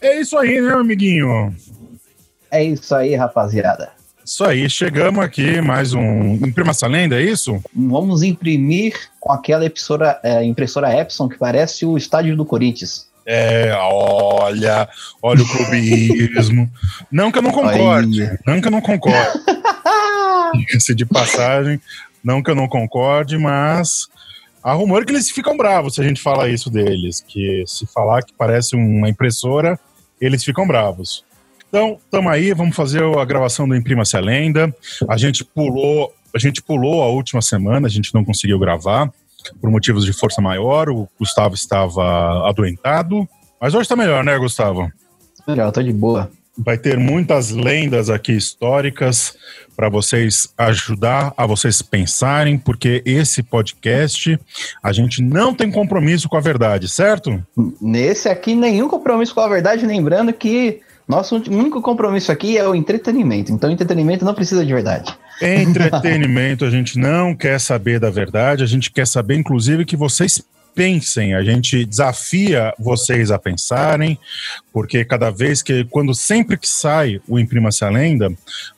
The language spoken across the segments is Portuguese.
É isso aí, né, amiguinho? É isso aí, rapaziada. Isso aí, chegamos aqui, mais um Imprima essa lenda, é isso? Vamos imprimir com aquela impressora, é, impressora Epson que parece o estádio do Corinthians. É, olha, olha o clubismo. não que eu não concorde, Aí. não que eu não concorde. Esse de passagem, não que eu não concorde, mas há rumor que eles ficam bravos se a gente fala isso deles, que se falar que parece uma impressora, eles ficam bravos. Então, estamos aí, vamos fazer a gravação do Imprima-se a Lenda. A gente pulou, a gente pulou a última semana, a gente não conseguiu gravar por motivos de força maior. O Gustavo estava adoentado, mas hoje está melhor, né, Gustavo? Melhor, tô de boa. Vai ter muitas lendas aqui históricas para vocês ajudar a vocês pensarem, porque esse podcast a gente não tem compromisso com a verdade, certo? Nesse aqui, nenhum compromisso com a verdade, lembrando que nosso único compromisso aqui é o entretenimento. Então, entretenimento não precisa de verdade. Entretenimento, a gente não quer saber da verdade, a gente quer saber, inclusive, que vocês pensem, a gente desafia vocês a pensarem, porque cada vez que, quando sempre que sai o Imprima-se a Lenda,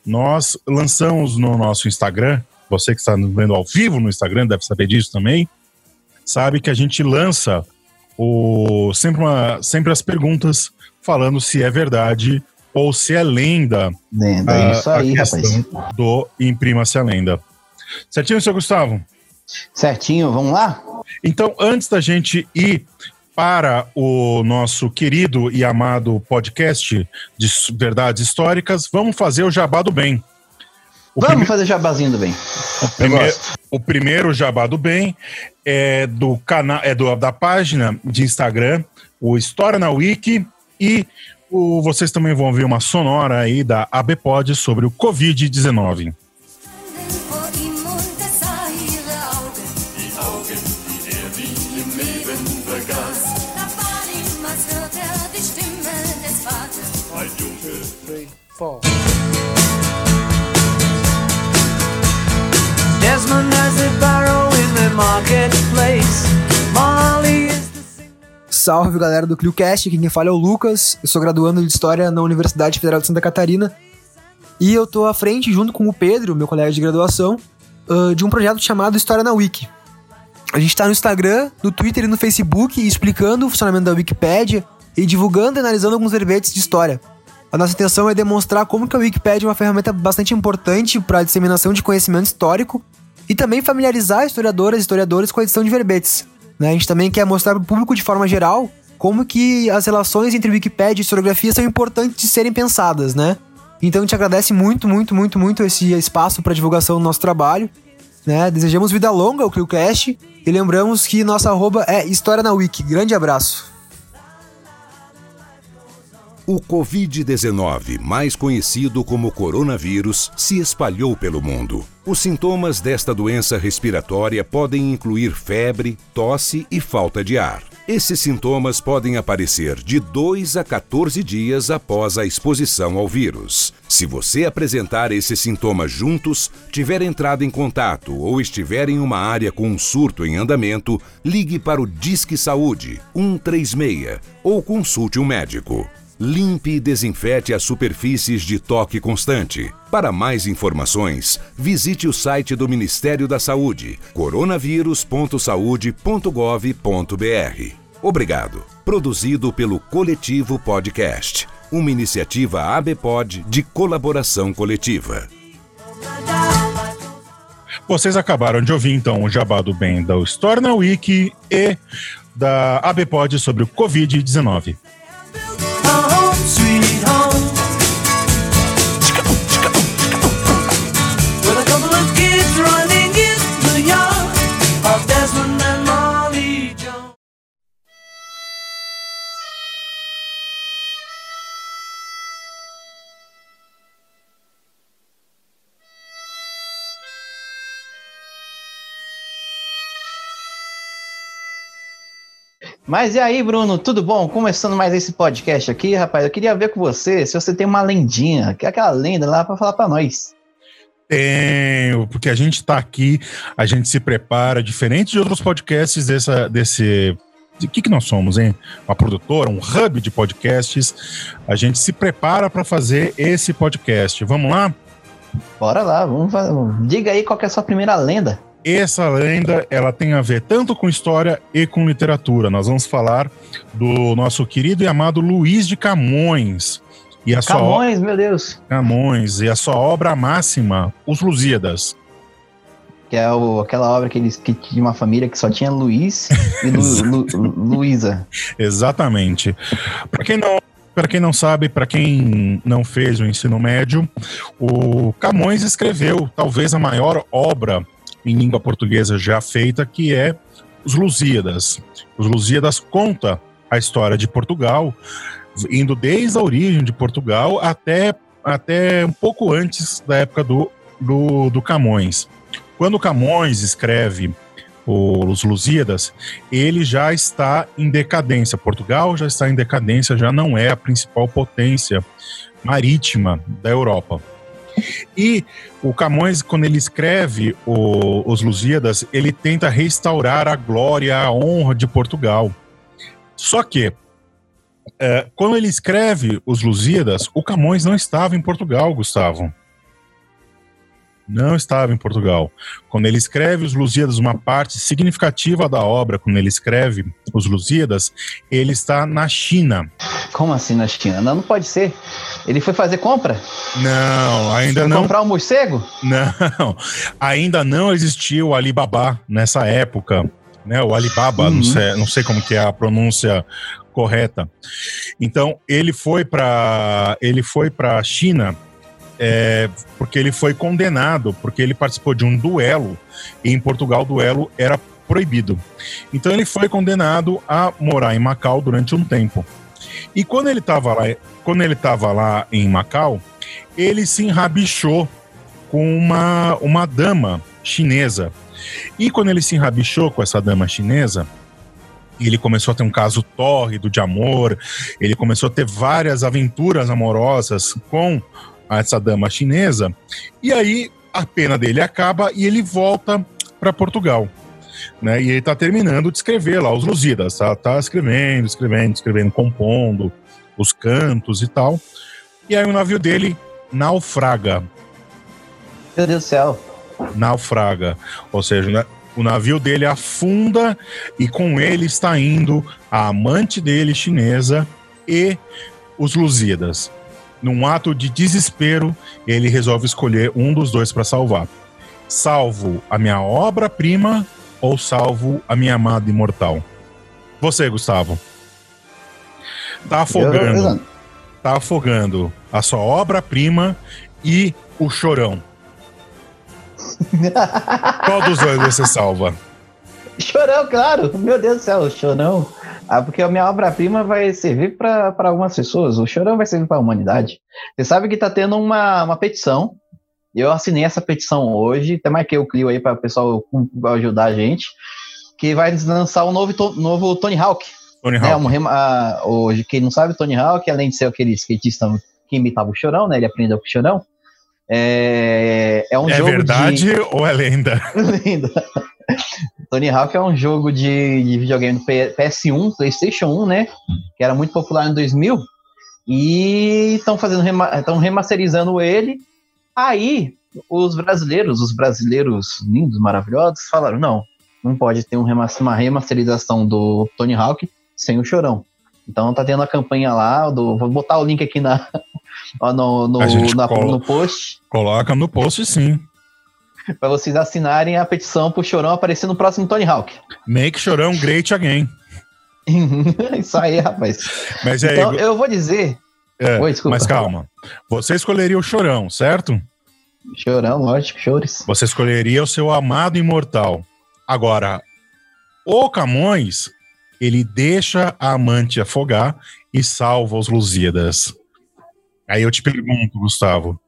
nós lançamos no nosso Instagram, você que está nos vendo ao vivo no Instagram deve saber disso também, sabe que a gente lança o, sempre, uma, sempre as perguntas falando se é verdade ou se é lenda Lenda, a- é isso aí, a rapaz. do Imprima-se a Lenda. Certinho, seu Gustavo? Certinho, vamos lá? Então, antes da gente ir para o nosso querido e amado podcast de verdades históricas, vamos fazer o jabá do bem. O, vamos prime- fazer jabazinho do bem. Primeiro, gosto. o primeiro jabá do bem é do canal, é do, da página de Instagram, o História na Wiki, e o, vocês também vão ver uma sonora aí da ABPOD sobre o Covid-19. vor ihm und er sah ihre Augen. Die Augen, die er nie im Leben vergaß. Da war ihm, als hört er die Stimme des Vaters. Ein Junge, Desmond has a barrow in the marketplace. Salve galera do ClioCast, aqui quem fala é o Lucas, eu sou graduando de História na Universidade Federal de Santa Catarina e eu tô à frente, junto com o Pedro, meu colega de graduação, ah, de um projeto chamado História na Wiki. A gente tá no Instagram, no Twitter e no Facebook explicando o funcionamento da Wikipédia e divulgando e analisando alguns verbetes de história. A nossa intenção é demonstrar como que a Wikipédia é uma ferramenta bastante importante para a disseminação de conhecimento histórico e também familiarizar historiadoras e historiadores com a edição de verbetes. Né? A gente também quer mostrar para o público de forma geral como que as relações entre Wikipédia e historiografia são importantes de serem pensadas, né? Então a gente agradece muito, muito, muito, muito esse espaço para divulgação do nosso trabalho. Né? Desejamos vida longa ao ClioCast e lembramos que nossa arroba é História na Wiki. Grande abraço. O Covid-19, mais conhecido como coronavírus, se espalhou pelo mundo. Os sintomas desta doença respiratória podem incluir febre, tosse e falta de ar. Esses sintomas podem aparecer de 2 a 14 dias após a exposição ao vírus. Se você apresentar esses sintomas juntos, tiver entrado em contato ou estiver em uma área com um surto em andamento, ligue para o Disque Saúde 136 ou consulte um médico. Limpe e desinfete as superfícies de toque constante. Para mais informações, visite o site do Ministério da Saúde, coronavírus.saude.gov.br. Obrigado. Produzido pelo Coletivo Podcast, uma iniciativa ABPOD de colaboração coletiva. Vocês acabaram de ouvir, então, o jabá do bem da História na Wiki e da ABPOD sobre o Covid-19. Mas e aí, Bruno, tudo bom? Começando mais esse podcast aqui, rapaz. Eu queria ver com você se você tem uma lendinha, que é aquela lenda lá para falar para nós. Tenho, porque a gente está aqui, a gente se prepara, diferente de outros podcasts dessa, desse. O que, que nós somos, hein? Uma produtora, um hub de podcasts. A gente se prepara para fazer esse podcast. Vamos lá? Bora lá, vamos. Diga aí qual é a sua primeira lenda. Essa lenda, ela tem a ver tanto com história e com literatura. Nós vamos falar do nosso querido e amado Luiz de Camões. E a Camões, sua... meu Deus. Camões, e a sua obra máxima, Os Lusíadas. Que é o, aquela obra que eles que tinha uma família que só tinha Luiz e Lu, Lu, Luísa. Exatamente. Para quem não para quem não sabe, para quem não fez o ensino médio, o Camões escreveu talvez a maior obra em língua portuguesa já feita, que é Os Lusíadas. Os Lusíadas conta a história de Portugal, indo desde a origem de Portugal até, até um pouco antes da época do, do, do Camões. Quando Camões escreve os Lusíadas, ele já está em decadência. Portugal já está em decadência, já não é a principal potência marítima da Europa. E o Camões, quando ele escreve o, os Lusíadas, ele tenta restaurar a glória, a honra de Portugal. Só que, é, quando ele escreve os Lusíadas, o Camões não estava em Portugal, Gustavo não estava em Portugal. Quando ele escreve os Lusíadas, uma parte significativa da obra, quando ele escreve os Lusíadas, ele está na China. Como assim na China? Não, não pode ser. Ele foi fazer compra? Não, ainda foi não. Comprar um morcego? Não, ainda não existia o Alibaba nessa época. Né, o Alibaba, uhum. não, sei, não sei como que é a pronúncia correta. Então ele foi para ele foi para a China é, porque ele foi condenado, porque ele participou de um duelo, e em Portugal o duelo era proibido. Então ele foi condenado a morar em Macau durante um tempo. E quando ele estava lá, quando ele estava lá em Macau, ele se enrabichou com uma, uma dama chinesa. E quando ele se enrabichou com essa dama chinesa, ele começou a ter um caso tórrido de amor, ele começou a ter várias aventuras amorosas com a essa dama chinesa. E aí a pena dele acaba e ele volta para Portugal. Né? E ele está terminando de escrever lá os Lusíadas, tá? tá escrevendo, escrevendo, escrevendo, compondo os cantos e tal. E aí o navio dele naufraga. Meu Deus do céu. Naufraga. Ou seja, né? o navio dele afunda e com ele está indo a amante dele chinesa e os Lusíadas. Num ato de desespero, ele resolve escolher um dos dois para salvar. Salvo a minha obra-prima ou salvo a minha amada imortal? Você, Gustavo. Tá afogando. Tá afogando a sua obra-prima e o chorão. Qual dos dois você salva? Chorão, claro. Meu Deus do céu, chorão. Ah, porque a minha obra-prima vai servir para algumas pessoas, o Chorão vai servir para a humanidade. Você sabe que está tendo uma, uma petição, eu assinei essa petição hoje, até marquei o Clio aí para o pessoal ajudar a gente, que vai lançar um novo, novo Tony Hawk. Tony né, Hawk. Um, a, hoje, quem não sabe, Tony Hawk, além de ser aquele skatista que imitava o Chorão, né, ele aprendeu com o Chorão, é, é um é jogo verdade de... ou é lenda? lenda. Tony Hawk é um jogo de, de videogame do PS1, PlayStation 1, né? Que era muito popular em 2000. E estão fazendo estão remasterizando ele. Aí os brasileiros, os brasileiros lindos, maravilhosos, falaram: não, não pode ter um remaster, uma remasterização do Tony Hawk sem o Chorão. Então tá tendo a campanha lá, do, vou botar o link aqui na, no, no, na, no post. Coloca no post sim para vocês assinarem a petição pro Chorão aparecer no próximo Tony Hawk. Make Chorão great again. Isso aí, rapaz. Mas então, aí, eu vou dizer. É, Oi, desculpa. Mas calma. Você escolheria o Chorão, certo? Chorão, lógico, chores. Você escolheria o seu amado imortal. Agora, o Camões, ele deixa a amante afogar e salva os Lusíadas. Aí eu te pergunto, Gustavo.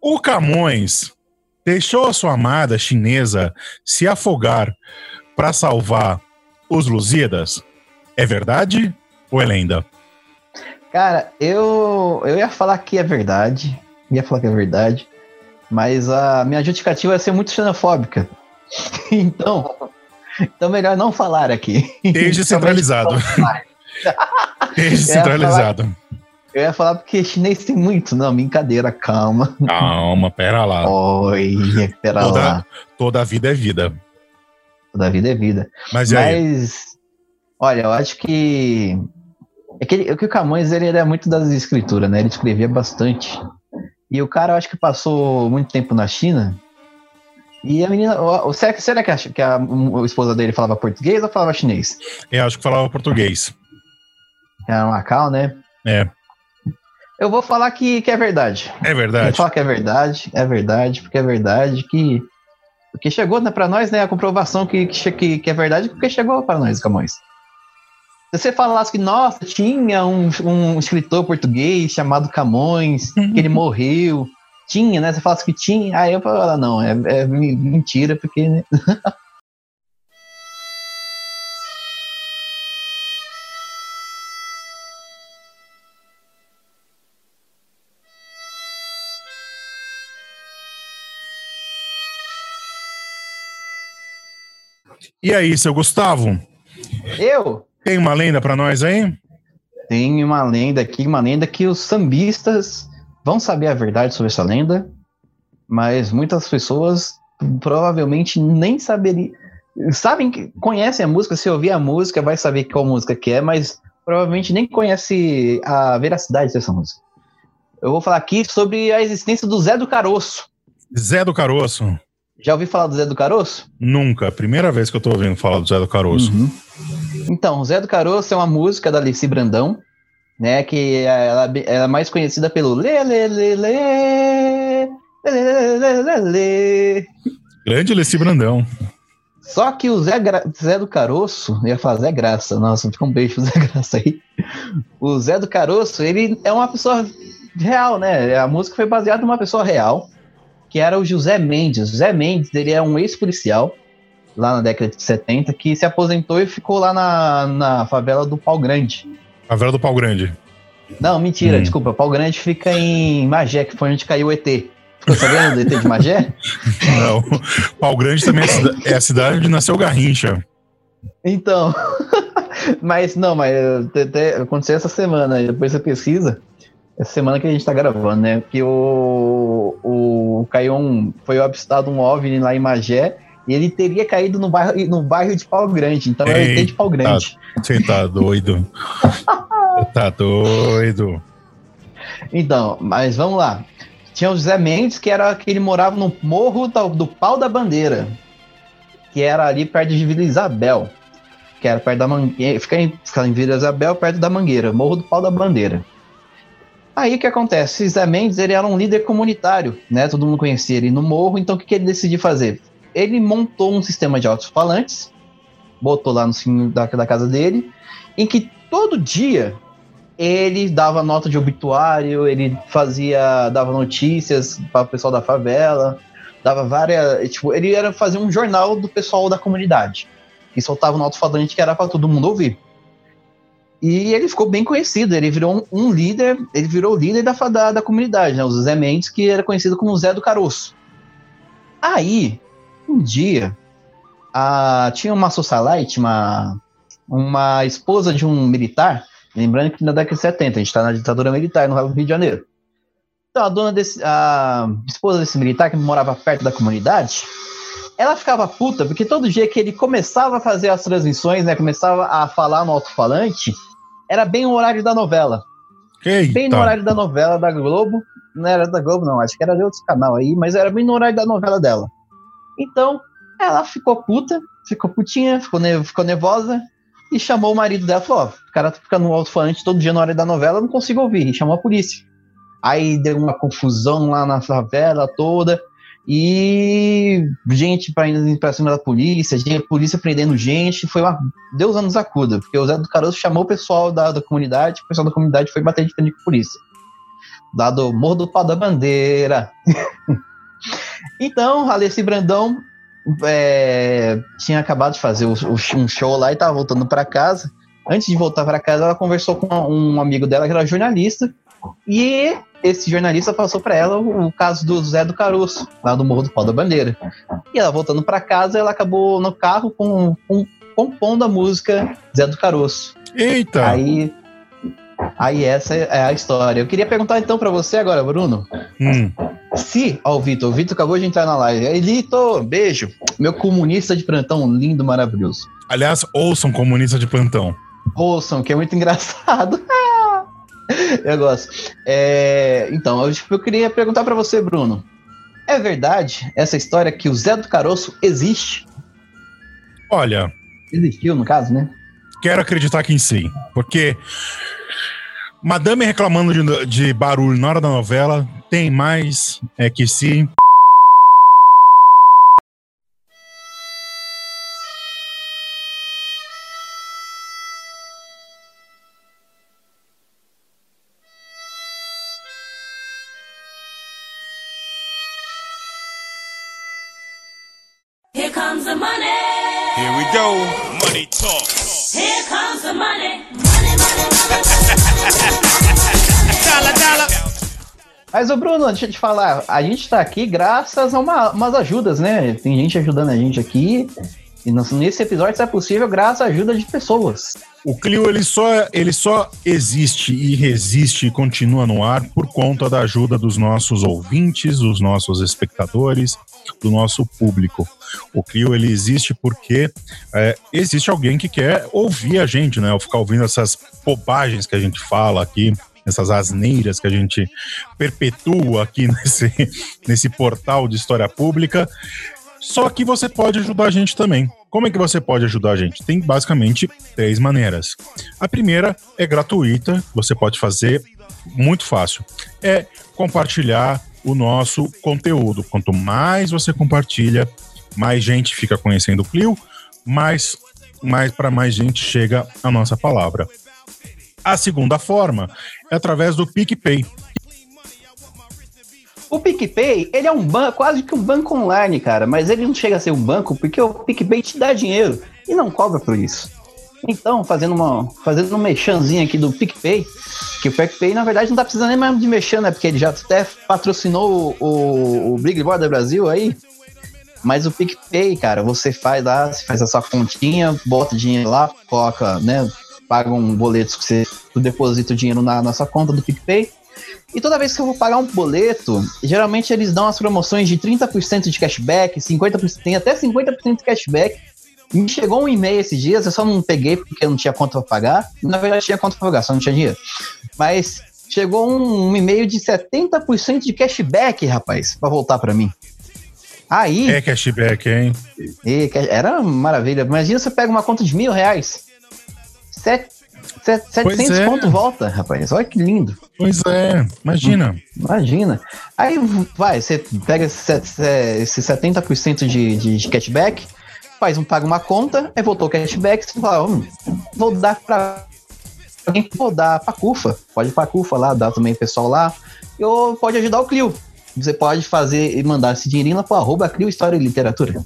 O Camões deixou a sua amada chinesa se afogar para salvar os Lusíadas? É verdade ou é lenda? Cara, eu, eu ia falar que é verdade. Ia falar que é verdade. Mas a minha justificativa ia ser muito xenofóbica. então, então melhor não falar aqui. Desde centralizado. Desde centralizado. Eu ia falar porque chinês tem muito. Não, brincadeira, calma. Calma, pera lá. Oi, pera toda, lá. Toda vida é vida. Toda vida é vida. Mas? Mas, olha, eu acho que. É que, ele, que o Camões ele era muito das escrituras, né? Ele escrevia bastante. E o cara, eu acho que passou muito tempo na China. E a menina. o- Será, que- será que, a, que a, a esposa dele falava português ou falava chinês? Eu acho que falava português. Era Macau, né? É. Eu vou falar que, que é verdade. É Vou verdade. falar que é verdade, é verdade, porque é verdade que. Porque chegou né, para nós, né, a comprovação que, que, que, é verdade, porque chegou para nós, Camões. Se você falasse que, nossa, tinha um, um escritor português chamado Camões, que ele morreu, tinha, né? Você falasse que tinha, aí eu falo, não, é, é mentira, porque. né? E aí, seu Gustavo? Eu Tem uma lenda pra nós aí? tenho uma lenda aqui, uma lenda que os sambistas vão saber a verdade sobre essa lenda, mas muitas pessoas provavelmente nem saberiam. Sabem que conhecem a música, se ouvir a música, vai saber qual música que é, mas provavelmente nem conhece a veracidade dessa música. Eu vou falar aqui sobre a existência do Zé do Caroço. Zé do Caroço? Já ouvi falar do Zé do Caroço? Nunca. Primeira vez que eu tô ouvindo falar do Zé do Caroço. Uhum. Então, Zé do Caroço é uma música da Alice Brandão, né? Que ela, ela é mais conhecida pelo lê, lê, lê, lê, lê, lê, lê, lê. Grande Alice Brandão. Só que o Zé, Gra... Zé do Caroço, ia falar Zé Graça, nossa, fica um beijo pro Zé Graça aí. O Zé do Caroço, ele é uma pessoa real, né? A música foi baseada numa pessoa real que era o José Mendes. O José Mendes, ele é um ex-policial, lá na década de 70, que se aposentou e ficou lá na, na favela do Pau Grande. A Vera do Pau Grande. Não, mentira, Hum. desculpa. Pau Grande fica em Magé, que foi onde caiu o ET. Ficou sabendo do ET de Magé? Não. Pau Grande também é a, é a cidade onde nasceu Garrincha. Então. mas não, mas aconteceu essa semana, e depois você pesquisa. Essa semana que a gente tá gravando, né? Que o, o caiu um. Foi avistado um OVNI lá em Magé. E ele teria caído no bairro, no bairro de Pau Grande. Então é o ET de Pau Grande. Você tá doido. Você tá doido. Então, mas vamos lá. Tinha o José Mendes, que era que ele morava no Morro do, do Pau da Bandeira, que era ali perto de Vila Isabel, que era perto da Mangueira, fica em, fica em Vila Isabel, perto da Mangueira, Morro do Pau da Bandeira. Aí o que acontece? José Mendes, ele era um líder comunitário, né? Todo mundo conhecia ele no morro, então o que, que ele decidiu fazer? Ele montou um sistema de alto-falantes, botou lá no fim da, da casa dele, em que todo dia ele dava nota de obituário, ele fazia, dava notícias para o pessoal da favela, dava várias, tipo, ele era fazer um jornal do pessoal da comunidade e soltava um alto-falante que era para todo mundo ouvir. E ele ficou bem conhecido, ele virou um, um líder, ele virou o líder da, da, da comunidade, né, o Zé Mendes, que era conhecido como Zé do Caroço. Aí, um dia, a, tinha uma socialite, uma, uma esposa de um militar, Lembrando que na década de 70, a gente está na ditadura militar no Rio de Janeiro. Então, a dona desse. A esposa desse militar que morava perto da comunidade, ela ficava puta, porque todo dia que ele começava a fazer as transmissões, né? Começava a falar no alto-falante, era bem o horário da novela. Eita. Bem no horário da novela da Globo. Não era da Globo, não, acho que era de outro canal aí, mas era bem no horário da novela dela. Então, ela ficou puta, ficou putinha, ficou, ne- ficou nervosa e chamou o marido dela. Falou: Ó, o cara tá ficando no alto-falante todo dia na hora da novela, eu não consigo ouvir. E chamou a polícia. Aí deu uma confusão lá na favela toda. E gente pra indo pra cima da polícia, gente, polícia prendendo gente, foi uma. Deus anos acuda, porque o Zé do Caroço chamou o pessoal da, da comunidade, o pessoal da comunidade foi bater de frente com a polícia. Lá do Morro do Pau da Bandeira. então, Alessi Brandão é, tinha acabado de fazer um show lá e tava voltando pra casa. antes de voltar para casa, ela conversou com um amigo dela que era jornalista. E esse jornalista passou para ela o, o, caso do Zé do Caroço, lá do Morro do Pau da Bandeira. E ela voltando para casa, ela acabou no carro com, com, compondo a música Zé do Caroço. Eita! Aí, aí essa é a história. Eu queria perguntar então para você agora, Bruno. Hum. Se, ó, o Vitor, o Vitor acabou de entrar na live. Aí, Vitor, beijo. Meu comunista de plantão, lindo, maravilhoso. Aliás, ouçam comunista de plantão. Ouçam, que é muito engraçado. eu gosto. É, então, eu, eu queria perguntar para você, Bruno. É verdade essa história que o Zé do Caroço existe? Olha. Existiu, no caso, né? Quero acreditar que sim. Porque Madame reclamando de, de barulho na hora da novela, tem mais é que sim. Here comes the money. Here we go. Money talk. Here comes the money. Money, money, money. Dala, dala. Mas, ô Bruno, deixa eu te falar, a gente tá aqui graças a uma, umas ajudas, né? Tem gente ajudando a gente aqui. E nesse episódio isso é possível graças à ajuda de pessoas. O Clio ele só, ele só existe e resiste e continua no ar por conta da ajuda dos nossos ouvintes, dos nossos espectadores, do nosso público. O Clio ele existe porque é, existe alguém que quer ouvir a gente, né? Ou ficar ouvindo essas bobagens que a gente fala aqui, essas asneiras que a gente perpetua aqui nesse, nesse portal de história pública. Só que você pode ajudar a gente também. Como é que você pode ajudar a gente? Tem basicamente três maneiras. A primeira é gratuita, você pode fazer muito fácil. É compartilhar o nosso conteúdo. Quanto mais você compartilha, mais gente fica conhecendo o Clio, mais, mais para mais gente chega a nossa palavra. A segunda forma é através do PicPay. O PicPay, ele é um banco, quase que um banco online, cara, mas ele não chega a ser um banco porque o PicPay te dá dinheiro e não cobra por isso. Então, fazendo uma fazendo um mexanzinho aqui do PicPay, que o PicPay, na verdade, não tá precisando nem mais de mexer, né? Porque ele já até patrocinou o, o, o Big Brother Brasil aí. Mas o PicPay, cara, você faz lá, você faz a sua continha, bota dinheiro lá, coloca, né? Paga um boleto que você deposita o dinheiro na, na sua conta do PicPay. E toda vez que eu vou pagar um boleto, geralmente eles dão as promoções de 30% de cashback, 50%, tem até 50% de cashback. Me chegou um e-mail esses dias, eu só não peguei porque eu não tinha conta para pagar. Na verdade, tinha conta para pagar, só não tinha dinheiro. Mas chegou um, um e-mail de 70% de cashback, rapaz, para voltar para mim. Aí. É cashback, hein? Era maravilha. Imagina você pega uma conta de mil reais. Sete, 700 é. pontos volta, rapaz. Olha que lindo. Pois é, imagina. Imagina. Aí vai, você pega esse, esse 70% de, de, de cashback, faz um, paga uma conta, aí voltou o cashback, você fala, hum, vou dar pra alguém, vou dar pra CUFA. Pode ir pra CUFA lá, dá também pessoal lá. Ou pode ajudar o Clio. Você pode fazer e mandar esse dinheirinho lá pro arroba Clio História e Literatura.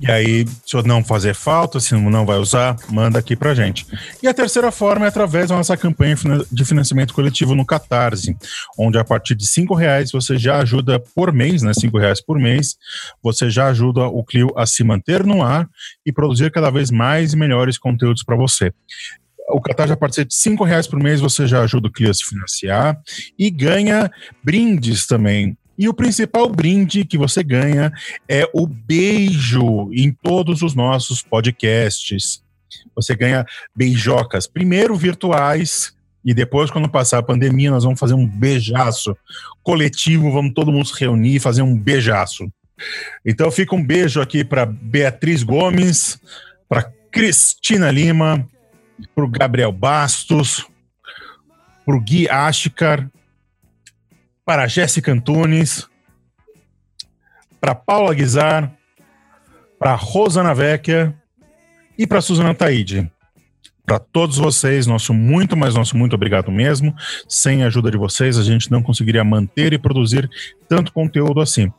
E aí, se não fazer falta, se não vai usar, manda aqui pra gente. E a terceira forma é através da nossa campanha de financiamento coletivo no Catarse, onde a partir de cinco reais você já ajuda por mês, né? Cinco reais por mês, você já ajuda o Clio a se manter no ar e produzir cada vez mais e melhores conteúdos para você. O Catarse, a partir de cinco reais por mês, você já ajuda o Clio a se financiar e ganha brindes também. E o principal brinde que você ganha é o beijo em todos os nossos podcasts. Você ganha beijocas, primeiro virtuais, e depois, quando passar a pandemia, nós vamos fazer um beijaço coletivo, vamos todo mundo se reunir e fazer um beijaço. Então fica um beijo aqui para Beatriz Gomes, para Cristina Lima, para o Gabriel Bastos, para o Gui Ashkar, para Jéssica Antunes, para Paula Guizar, para Rosana Vecchia e para Suzana Taide. Para todos vocês, nosso muito, mas nosso muito obrigado mesmo. Sem a ajuda de vocês, a gente não conseguiria manter e produzir tanto conteúdo assim.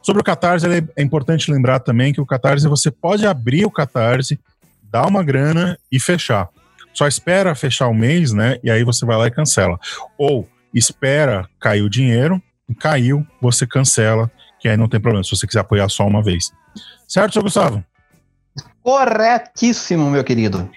Sobre o Catarse, é importante lembrar também que o Catarse, você pode abrir o Catarse dar uma grana e fechar. Só espera fechar o mês, né? E aí você vai lá e cancela. Ou espera cair o dinheiro, caiu, você cancela, que aí não tem problema, se você quiser apoiar só uma vez. Certo, seu Gustavo? Corretíssimo, meu querido.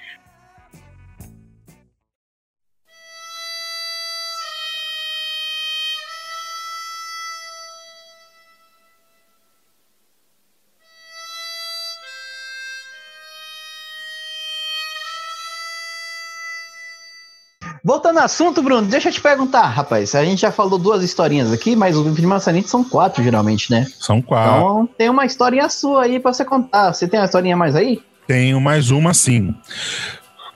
Voltando ao assunto, Bruno, deixa eu te perguntar, rapaz. A gente já falou duas historinhas aqui, mas o de maçanite são quatro, geralmente, né? São quatro. Então tem uma historinha sua aí pra você contar. Você tem uma historinha mais aí? Tenho mais uma sim.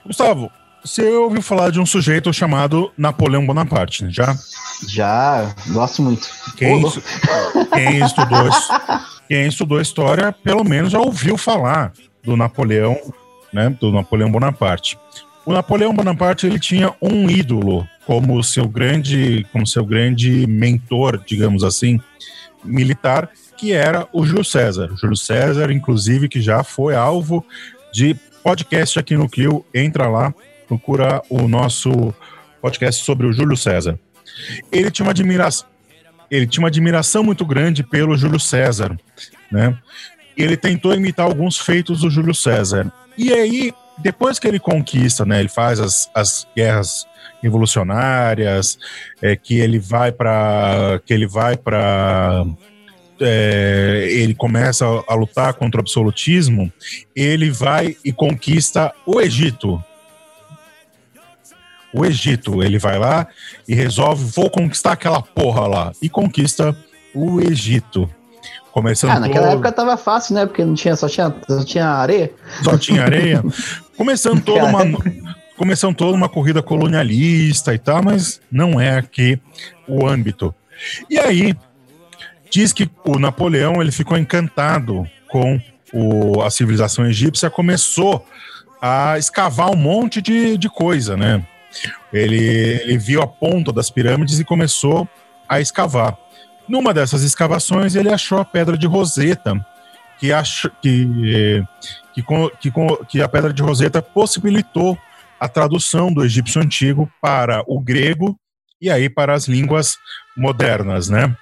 Gustavo, você ouviu falar de um sujeito chamado Napoleão Bonaparte, né? já? Já, gosto muito. Quem, estu... quem, estudou, quem estudou história, pelo menos já ouviu falar do Napoleão, né? Do Napoleão Bonaparte. O Napoleão Bonaparte ele tinha um ídolo como seu grande, como seu grande mentor, digamos assim, militar, que era o Júlio César. Júlio César, inclusive, que já foi alvo de podcast aqui no Clio. Entra lá, procura o nosso podcast sobre o Júlio César. Ele tinha uma admiração, ele tinha uma admiração muito grande pelo Júlio César, né? Ele tentou imitar alguns feitos do Júlio César. E aí depois que ele conquista, né, ele faz as, as guerras revolucionárias, é, que ele vai para que ele vai para é, ele começa a, a lutar contra o absolutismo, ele vai e conquista o Egito. O Egito, ele vai lá e resolve, vou conquistar aquela porra lá. E conquista o Egito. Começando ah, naquela todo... época tava fácil, né? Porque não tinha, só tinha, só tinha areia. Só tinha areia. começando toda uma começando toda uma corrida colonialista e tal, mas não é aqui o âmbito. E aí diz que o Napoleão ele ficou encantado com o, a civilização egípcia, começou a escavar um monte de, de coisa, né? Ele, ele viu a ponta das pirâmides e começou a escavar. Numa dessas escavações, ele achou a pedra de Roseta, que, ach, que, que, que, que a pedra de Roseta possibilitou a tradução do egípcio antigo para o grego e aí para as línguas modernas, né?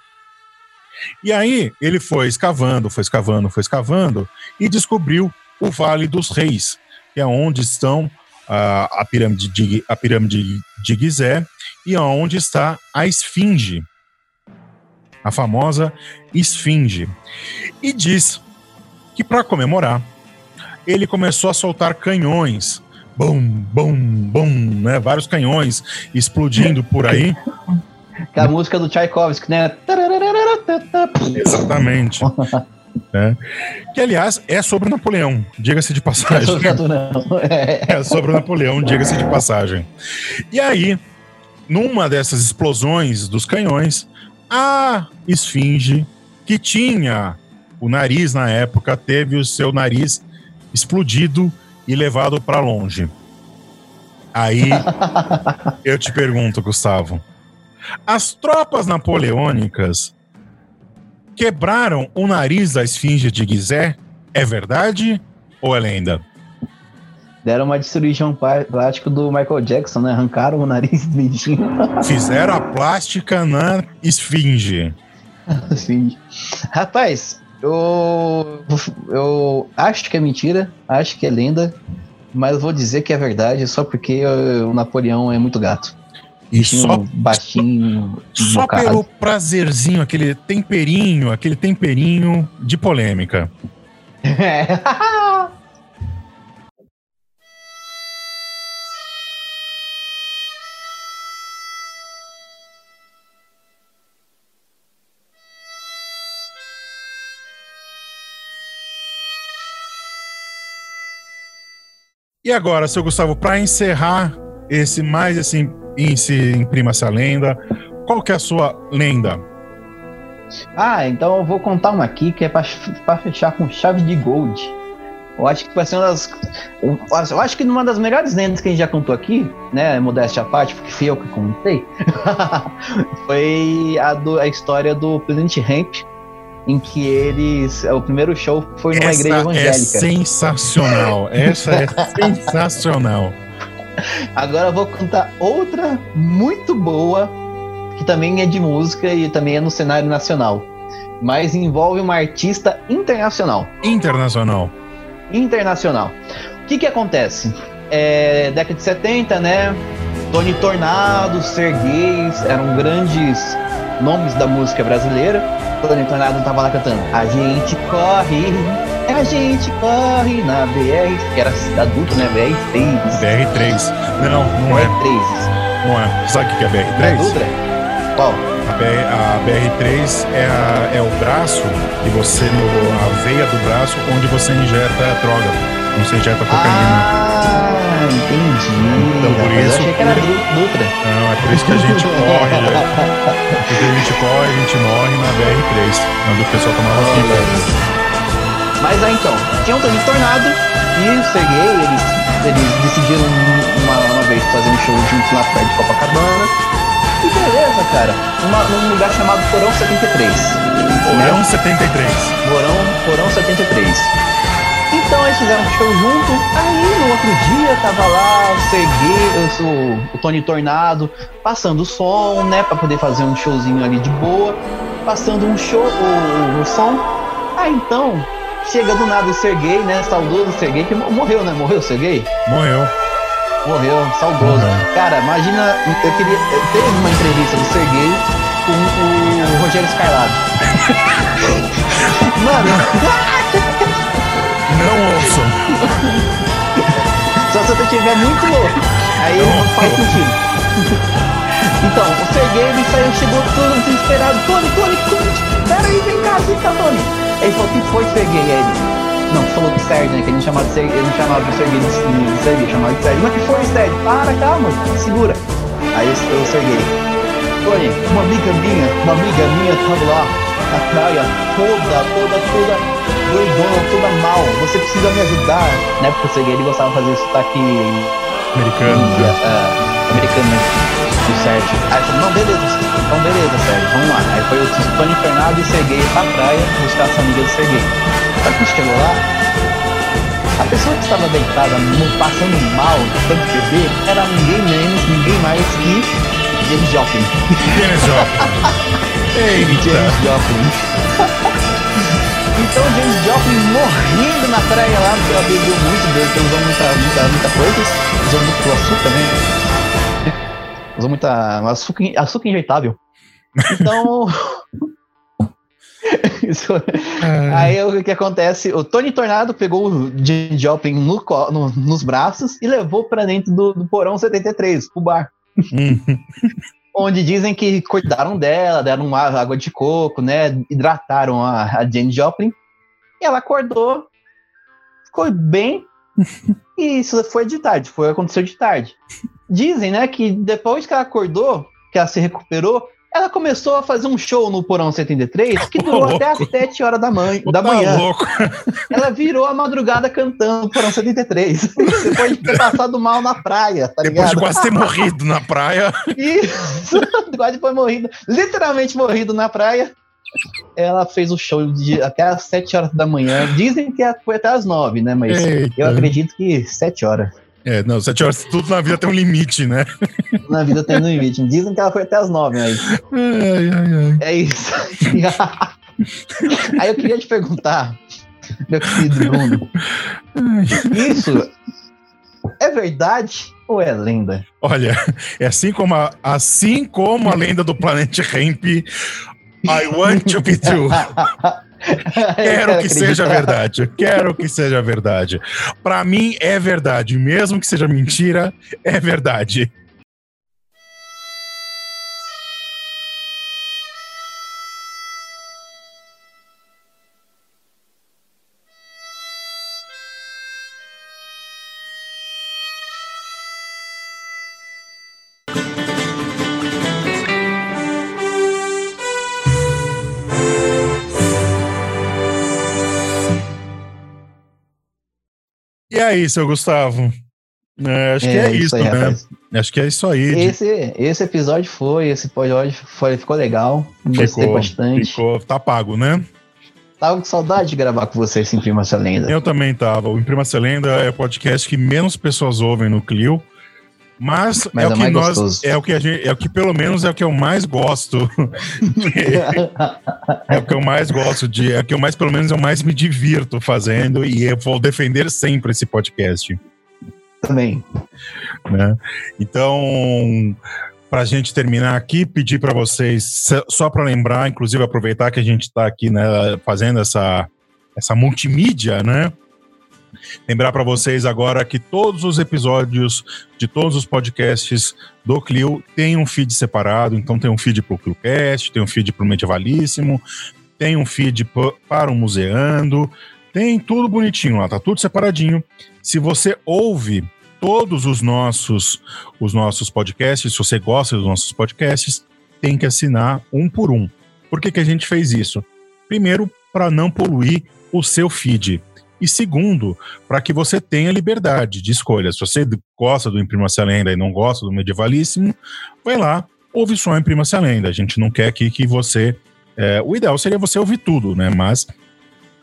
E aí ele foi escavando, foi escavando, foi escavando e descobriu o Vale dos Reis, que é onde estão a, a pirâmide de, a pirâmide de Gizé e onde está a Esfinge, a famosa esfinge. E diz que para comemorar, ele começou a soltar canhões, bum, bum, bum, né? Vários canhões explodindo por aí. Que é a música do Tchaikovsky, né? Exatamente. né? Que, aliás, é sobre Napoleão, diga-se de passagem. É, é sobre Napoleão, diga-se de passagem. E aí, numa dessas explosões dos canhões, a esfinge, que tinha o nariz na época, teve o seu nariz explodido e levado para longe. Aí eu te pergunto, Gustavo, as tropas napoleônicas quebraram o nariz da esfinge de Gizé? É verdade ou é lenda? Deram uma de cirurgião plástico do Michael Jackson, né? Arrancaram o nariz do bichinho. Fizeram a plástica na esfinge. Sim. Rapaz, eu, eu acho que é mentira, acho que é lenda, mas vou dizer que é verdade só porque o Napoleão é muito gato. E só baixinho. Só pelo prazerzinho, aquele temperinho, aquele temperinho de polêmica. É. E agora, seu Gustavo, para encerrar esse mais esse, esse Imprima-se a Lenda, qual que é a sua lenda? Ah, então eu vou contar uma aqui que é para fechar com chave de gold. Eu acho que vai ser uma das. Eu acho que uma das melhores lendas que a gente já contou aqui, né? Modéstia à parte, porque fui eu que contei. foi a, do, a história do presidente Hemp, em que eles. O primeiro show foi numa Essa igreja é evangélica. sensacional. Essa é sensacional. Agora eu vou contar outra muito boa, que também é de música e também é no cenário nacional. Mas envolve uma artista internacional. Internacional. Internacional. O que que acontece? É, década de 70, né? Tony Tornado, Sergueis eram grandes nomes da música brasileira. Tony Tornado tava lá cantando A gente corre, a gente corre na BR, que era adulto, né? BR3. BR3. Não, não é. BR3. Não é. Sabe o que é Da BR3? Dutra? Qual? A, BR, a BR3 é, a- é o braço que você, no, a veia do braço, onde você injeta droga. Onde você injeta cocaína. Ah, entendi. Então, por eu isso achei que era Dutra. Não, é por isso que a gente corre. né? Porque a gente corre, a gente morre na BR3, onde o pessoal tomava pipa. Mas aí então, tinha um Tony Tornado e o Sergei, eles, eles decidiram uma, uma vez fazer um show juntos lá perto de Copacabana. E beleza, cara. Uma, num lugar chamado Porão 73. Porão 73. Porão, Porão 73. Então eles fizeram um show junto. Aí no outro dia tava lá o Serguei, sou o Tony Tornado, passando o som, né? Pra poder fazer um showzinho ali de boa. Passando um show, o, o som. Aí então, chega do nada o Serguei, né? Saudoso Serguei, que mo- morreu, né? Morreu o Serguei? Morreu. Morreu, saudoso. Cara, imagina, eu queria. Teve uma entrevista do Serguei com o Rogério Skylab. Mano, Não ouçam. só se você estiver muito louco. Aí não faz sentido. Então, o Serguei ele saiu, chegou todo desesperado. Tony, Tony, Tony, pera aí, vem cá, vem cá, Tony. Ele falou, o que foi, Serguei? Aí ele. Não, falou de Sérgio, né? Que ele chamava de Serguei, ele não chamava de Serguei de, Serguei, chamava de Sérgio. Mas que foi, Sérgio? Para, calma, segura. Aí o, o Serguei. Tony, uma amiga minha, uma amiga minha tava lá na praia, toda, toda, toda doidona, toda mal. Você precisa me ajudar. Né? Porque o Serguei ele gostava de fazer sotaque Americano. né? ah, americano, né? Do Sérgio. Aí falou, não, beleza, então beleza, Sérgio, vamos lá. Aí foi o Tony Fernando e o Serguei pra praia buscar essa amiga do Serguei. Só que quando chegou lá, a pessoa que estava deitada, passando mal, tanto beber, era ninguém menos, ninguém mais que James Joplin. Janis Joplin. Eita. James Joplin. então James Joplin morrendo na praia lá, porque ela bebeu muito, bebeu, usou muita, muita, muita coisa, usou muito açúcar, né? Usou muita açúcar, açúcar injetável. Então. Isso- Aí o que acontece? O Tony Tornado pegou o James Joplin no no- nos braços e levou pra dentro do, do porão 73, o bar. Hum. Onde dizem que cuidaram dela, deram água de coco, né? Hidrataram a, a Jane Joplin. E ela acordou, ficou bem. e isso foi de tarde, foi aconteceu de tarde. Dizem, né, que depois que ela acordou, que ela se recuperou, ela começou a fazer um show no Porão 73 que durou Ô, até louco. 7 horas da, manhã, da Tá manhã. louco. Ela virou a madrugada cantando Porão 73. Depois de ter passado mal na praia, tá Depois ligado? de quase ter morrido na praia. Isso, quase foi morrido, literalmente morrido na praia. Ela fez o show de até às 7 horas da manhã. Dizem que foi até às 9, né? Mas Eita. eu acredito que 7 horas. É, não, sete horas, tudo na vida tem um limite, né? Na vida tem no limite. Dizem que ela foi até às 9, mas Ai, ai, ai. é isso. Aí eu queria te perguntar, meu querido Bruno, isso é verdade ou é lenda? Olha, é assim como a, assim como a lenda do Planet Ramp, I want to be true. Quero que seja verdade. Quero que seja verdade. Pra mim é verdade, mesmo que seja mentira, é verdade. Aí, seu Gustavo? É, acho que é isso, aí, né? rapaz. Acho que é isso aí. de- Esse, esse episódio foi, esse episódio foi, ficou legal. Gostei Ficou, bastante. ficou, tá pago, né? Tava com saudade de gravar com você esse Imprima-se a Lenda. Eu também tava. O Imprima-se a Lenda é o podcast que menos pessoas ouvem no Clio. Mas, Mas é, é o que nós, gostoso. é o que a gente, é o que pelo menos é o que eu mais gosto. é o que eu mais gosto de, é o que eu mais pelo menos eu mais me divirto fazendo e eu vou defender sempre esse podcast. Também. né? Então, para a gente terminar aqui, pedir para vocês, só para lembrar, inclusive aproveitar que a gente está aqui né, fazendo essa, essa multimídia, né? Lembrar para vocês agora que todos os episódios de todos os podcasts do Clio têm um feed separado, então tem um feed para o ClioCast, tem um feed para o Medievalíssimo, tem um feed pa- para o Museando, tem tudo bonitinho lá, tá tudo separadinho. Se você ouve todos os nossos os nossos podcasts, se você gosta dos nossos podcasts, tem que assinar um por um. Por que, que a gente fez isso? Primeiro, para não poluir o seu feed. E segundo, para que você tenha liberdade de escolha. Se você gosta do Imprima-se a Lenda e não gosta do Medievalíssimo, vai lá, ouve só o Imprima-se a Lenda. A gente não quer aqui que você. é, o ideal seria você ouvir tudo, né? Mas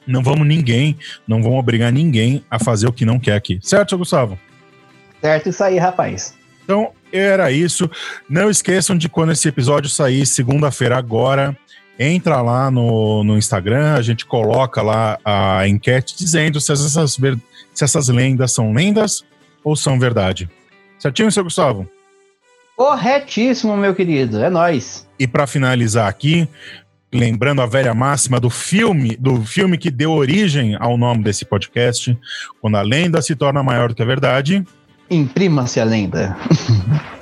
não vamos ninguém, não vamos obrigar ninguém a fazer o que não quer aqui. Certo, seu Gustavo? Certo isso aí, rapaz. Então, era isso. Não esqueçam de quando esse episódio sair, segunda-feira agora, entra lá no, no Instagram, a gente coloca lá a enquete dizendo se essas, se essas lendas são lendas ou são verdade. Certinho, seu Gustavo? Corretíssimo, meu querido. É nóis. E para finalizar aqui, lembrando a velha máxima do filme, do filme que deu origem ao nome desse podcast, quando a lenda se torna maior do que a verdade, Imprima-se a lenda.